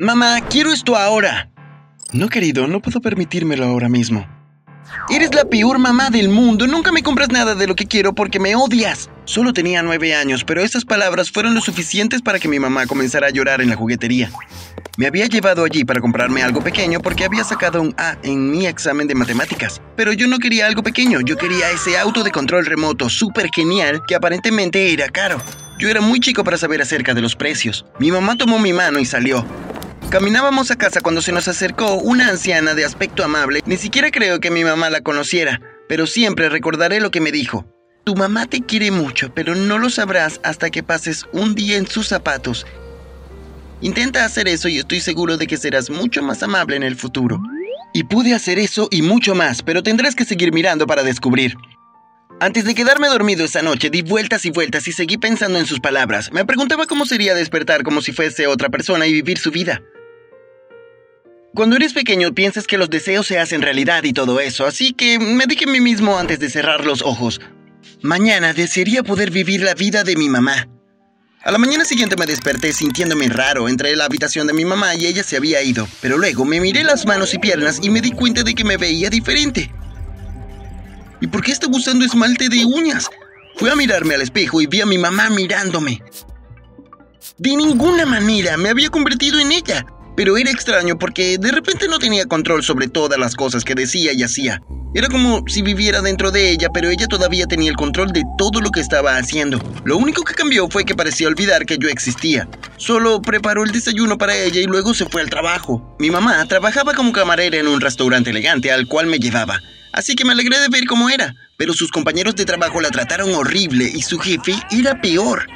Mamá, quiero esto ahora. No, querido, no puedo permitírmelo ahora mismo. Eres la peor mamá del mundo. Nunca me compras nada de lo que quiero porque me odias. Solo tenía nueve años, pero esas palabras fueron lo suficientes para que mi mamá comenzara a llorar en la juguetería. Me había llevado allí para comprarme algo pequeño porque había sacado un A en mi examen de matemáticas. Pero yo no quería algo pequeño, yo quería ese auto de control remoto súper genial que aparentemente era caro. Yo era muy chico para saber acerca de los precios. Mi mamá tomó mi mano y salió. Caminábamos a casa cuando se nos acercó una anciana de aspecto amable. Ni siquiera creo que mi mamá la conociera, pero siempre recordaré lo que me dijo. Tu mamá te quiere mucho, pero no lo sabrás hasta que pases un día en sus zapatos. Intenta hacer eso y estoy seguro de que serás mucho más amable en el futuro. Y pude hacer eso y mucho más, pero tendrás que seguir mirando para descubrir. Antes de quedarme dormido esa noche, di vueltas y vueltas y seguí pensando en sus palabras. Me preguntaba cómo sería despertar como si fuese otra persona y vivir su vida. Cuando eres pequeño piensas que los deseos se hacen realidad y todo eso, así que me dije a mí mismo antes de cerrar los ojos, mañana desearía poder vivir la vida de mi mamá. A la mañana siguiente me desperté sintiéndome raro, entré en la habitación de mi mamá y ella se había ido, pero luego me miré las manos y piernas y me di cuenta de que me veía diferente. ¿Y por qué estaba usando esmalte de uñas? Fui a mirarme al espejo y vi a mi mamá mirándome. De ninguna manera me había convertido en ella pero era extraño porque de repente no tenía control sobre todas las cosas que decía y hacía. Era como si viviera dentro de ella, pero ella todavía tenía el control de todo lo que estaba haciendo. Lo único que cambió fue que parecía olvidar que yo existía. Solo preparó el desayuno para ella y luego se fue al trabajo. Mi mamá trabajaba como camarera en un restaurante elegante al cual me llevaba, así que me alegré de ver cómo era, pero sus compañeros de trabajo la trataron horrible y su jefe era peor.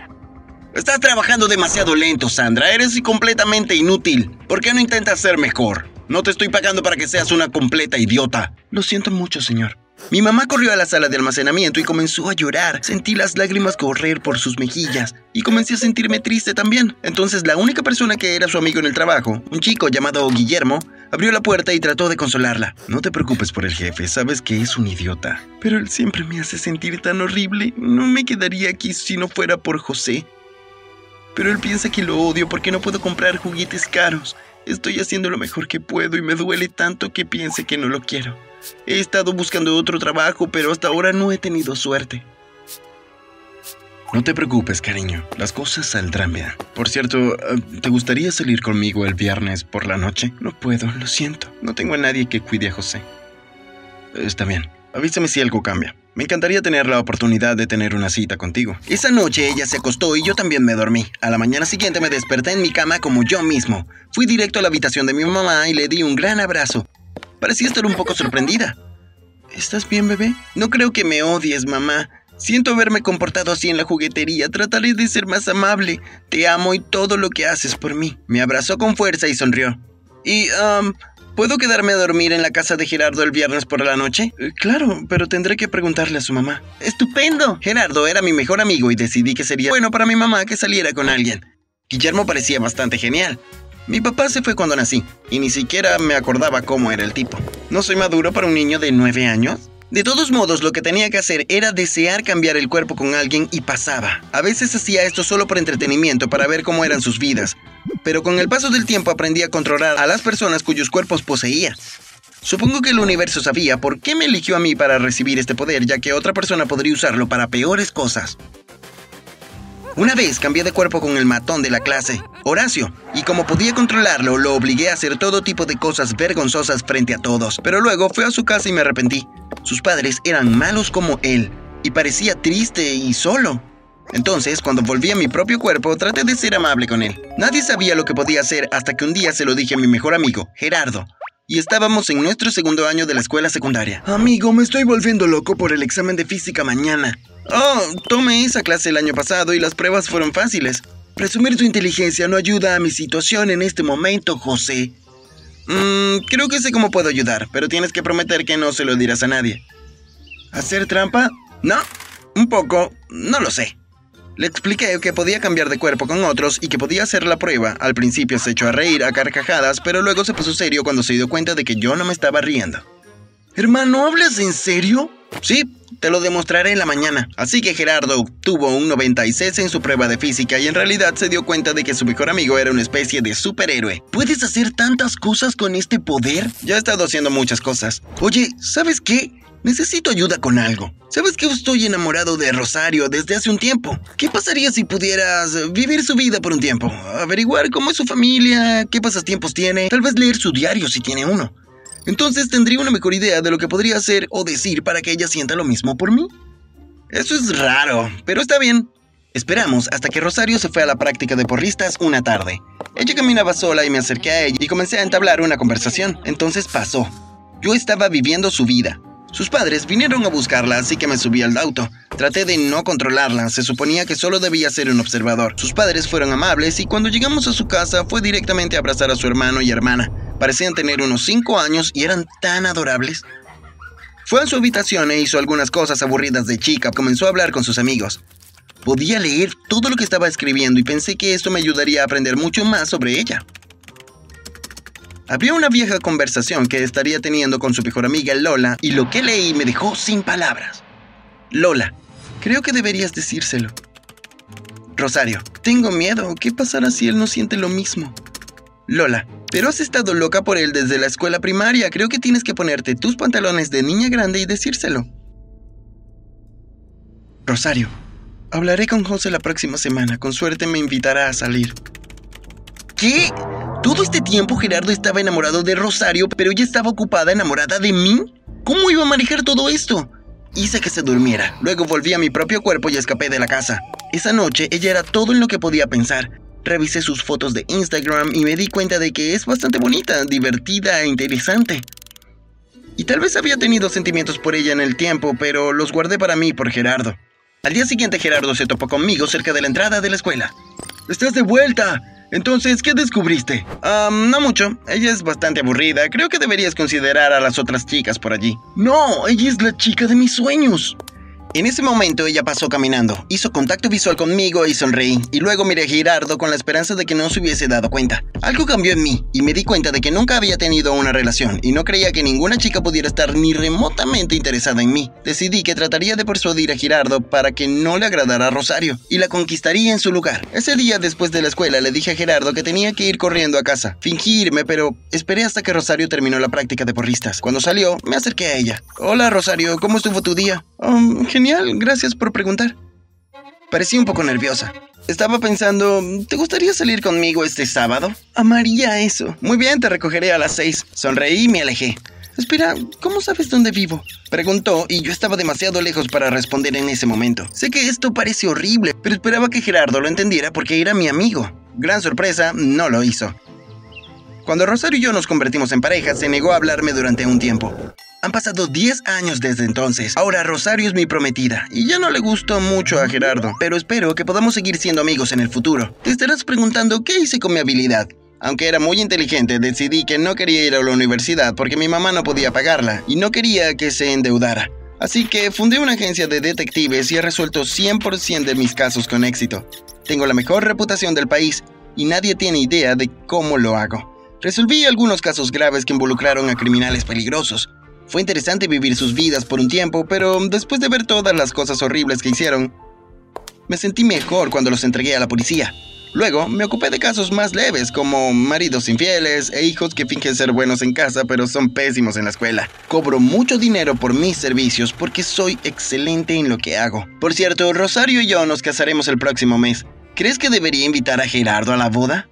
Estás trabajando demasiado lento, Sandra. Eres completamente inútil. ¿Por qué no intentas ser mejor? No te estoy pagando para que seas una completa idiota. Lo siento mucho, señor. Mi mamá corrió a la sala de almacenamiento y comenzó a llorar. Sentí las lágrimas correr por sus mejillas y comencé a sentirme triste también. Entonces la única persona que era su amigo en el trabajo, un chico llamado Guillermo, abrió la puerta y trató de consolarla. No te preocupes por el jefe, sabes que es un idiota. Pero él siempre me hace sentir tan horrible. No me quedaría aquí si no fuera por José. Pero él piensa que lo odio porque no puedo comprar juguetes caros. Estoy haciendo lo mejor que puedo y me duele tanto que piense que no lo quiero. He estado buscando otro trabajo, pero hasta ahora no he tenido suerte. No te preocupes, cariño. Las cosas saldrán bien. Por cierto, ¿te gustaría salir conmigo el viernes por la noche? No puedo, lo siento. No tengo a nadie que cuide a José. Está bien. Avísame si algo cambia. Me encantaría tener la oportunidad de tener una cita contigo. Esa noche ella se acostó y yo también me dormí. A la mañana siguiente me desperté en mi cama como yo mismo. Fui directo a la habitación de mi mamá y le di un gran abrazo. Parecía estar un poco sorprendida. ¿Estás bien, bebé? No creo que me odies, mamá. Siento haberme comportado así en la juguetería. Trataré de ser más amable. Te amo y todo lo que haces por mí. Me abrazó con fuerza y sonrió. Y, um, ¿Puedo quedarme a dormir en la casa de Gerardo el viernes por la noche? Eh, claro, pero tendré que preguntarle a su mamá. ¡Estupendo! Gerardo era mi mejor amigo y decidí que sería bueno para mi mamá que saliera con alguien. Guillermo parecía bastante genial. Mi papá se fue cuando nací, y ni siquiera me acordaba cómo era el tipo. ¿No soy maduro para un niño de nueve años? De todos modos, lo que tenía que hacer era desear cambiar el cuerpo con alguien y pasaba. A veces hacía esto solo por entretenimiento, para ver cómo eran sus vidas, pero con el paso del tiempo aprendí a controlar a las personas cuyos cuerpos poseía. Supongo que el universo sabía por qué me eligió a mí para recibir este poder, ya que otra persona podría usarlo para peores cosas. Una vez cambié de cuerpo con el matón de la clase, Horacio, y como podía controlarlo, lo obligué a hacer todo tipo de cosas vergonzosas frente a todos, pero luego fui a su casa y me arrepentí. Sus padres eran malos como él, y parecía triste y solo. Entonces, cuando volví a mi propio cuerpo, traté de ser amable con él. Nadie sabía lo que podía hacer hasta que un día se lo dije a mi mejor amigo, Gerardo. Y estábamos en nuestro segundo año de la escuela secundaria. Amigo, me estoy volviendo loco por el examen de física mañana. Oh, tomé esa clase el año pasado y las pruebas fueron fáciles. Presumir tu inteligencia no ayuda a mi situación en este momento, José. Mmm, creo que sé cómo puedo ayudar, pero tienes que prometer que no se lo dirás a nadie. ¿Hacer trampa? No, un poco, no lo sé. Le expliqué que podía cambiar de cuerpo con otros y que podía hacer la prueba. Al principio se echó a reír a carcajadas, pero luego se puso serio cuando se dio cuenta de que yo no me estaba riendo. Hermano, ¿hablas en serio? Sí, Te lo demostraré en la mañana. Así que Gerardo obtuvo un 96 en su prueba de física y en realidad se dio cuenta de que su mejor amigo era una especie de superhéroe. ¿Puedes hacer tantas cosas con este poder? Ya he estado haciendo muchas cosas. Oye, ¿sabes qué? Necesito ayuda con algo. ¿Sabes que estoy enamorado de Rosario desde hace un tiempo? ¿Qué pasaría si pudieras vivir su vida por un tiempo? Averiguar cómo es su familia, qué pasatiempos tiene, tal vez leer su diario si tiene uno. Entonces tendría una mejor idea de lo que podría hacer o decir para que ella sienta lo mismo por mí. Eso es raro, pero está bien. Esperamos hasta que Rosario se fue a la práctica de porristas una tarde. Ella caminaba sola y me acerqué a ella y comencé a entablar una conversación. Entonces pasó. Yo estaba viviendo su vida. Sus padres vinieron a buscarla, así que me subí al auto. Traté de no controlarla, se suponía que solo debía ser un observador. Sus padres fueron amables y cuando llegamos a su casa fue directamente a abrazar a su hermano y hermana. Parecían tener unos 5 años y eran tan adorables. Fue a su habitación e hizo algunas cosas aburridas de chica. Comenzó a hablar con sus amigos. Podía leer todo lo que estaba escribiendo y pensé que esto me ayudaría a aprender mucho más sobre ella. Había una vieja conversación que estaría teniendo con su mejor amiga Lola y lo que leí me dejó sin palabras. Lola, creo que deberías decírselo. Rosario, tengo miedo. ¿Qué pasará si él no siente lo mismo? Lola, pero has estado loca por él desde la escuela primaria. Creo que tienes que ponerte tus pantalones de niña grande y decírselo. Rosario, hablaré con José la próxima semana. Con suerte me invitará a salir. ¿Qué? Todo este tiempo Gerardo estaba enamorado de Rosario, pero ella estaba ocupada enamorada de mí. ¿Cómo iba a manejar todo esto? Hice que se durmiera, luego volví a mi propio cuerpo y escapé de la casa. Esa noche ella era todo en lo que podía pensar. Revisé sus fotos de Instagram y me di cuenta de que es bastante bonita, divertida e interesante. Y tal vez había tenido sentimientos por ella en el tiempo, pero los guardé para mí por Gerardo. Al día siguiente Gerardo se topó conmigo cerca de la entrada de la escuela. ¡Estás de vuelta! Entonces, ¿qué descubriste? no mucho. Ella es bastante aburrida. Creo que deberías considerar a las otras chicas por allí. No, ella es la chica de mis sueños. En ese momento ella pasó caminando, hizo contacto visual conmigo y sonreí, y luego miré a Girardo con la esperanza de que no se hubiese dado cuenta. Algo cambió en mí, y me di cuenta de que nunca había tenido una relación, y no creía que ninguna chica pudiera estar ni remotamente interesada en mí. Decidí que trataría de persuadir a Girardo para que no le agradara a Rosario, y la conquistaría en su lugar. Ese día después de la escuela le dije a Gerardo que tenía que ir corriendo a casa. Fingí irme, pero esperé hasta que Rosario terminó la práctica de porristas. Cuando salió, me acerqué a ella. Hola Rosario, ¿cómo estuvo tu día? Um, genial, gracias por preguntar. Parecía un poco nerviosa. Estaba pensando, ¿te gustaría salir conmigo este sábado? Amaría eso. Muy bien, te recogeré a las seis. Sonreí y me alejé. Espera, ¿cómo sabes dónde vivo? Preguntó y yo estaba demasiado lejos para responder en ese momento. Sé que esto parece horrible, pero esperaba que Gerardo lo entendiera porque era mi amigo. Gran sorpresa, no lo hizo. Cuando Rosario y yo nos convertimos en pareja, se negó a hablarme durante un tiempo. Han pasado 10 años desde entonces. Ahora Rosario es mi prometida y ya no le gustó mucho a Gerardo, pero espero que podamos seguir siendo amigos en el futuro. Te estarás preguntando qué hice con mi habilidad. Aunque era muy inteligente, decidí que no quería ir a la universidad porque mi mamá no podía pagarla y no quería que se endeudara. Así que fundé una agencia de detectives y he resuelto 100% de mis casos con éxito. Tengo la mejor reputación del país y nadie tiene idea de cómo lo hago. Resolví algunos casos graves que involucraron a criminales peligrosos, fue interesante vivir sus vidas por un tiempo, pero después de ver todas las cosas horribles que hicieron, me sentí mejor cuando los entregué a la policía. Luego me ocupé de casos más leves, como maridos infieles e hijos que fingen ser buenos en casa pero son pésimos en la escuela. Cobro mucho dinero por mis servicios porque soy excelente en lo que hago. Por cierto, Rosario y yo nos casaremos el próximo mes. ¿Crees que debería invitar a Gerardo a la boda?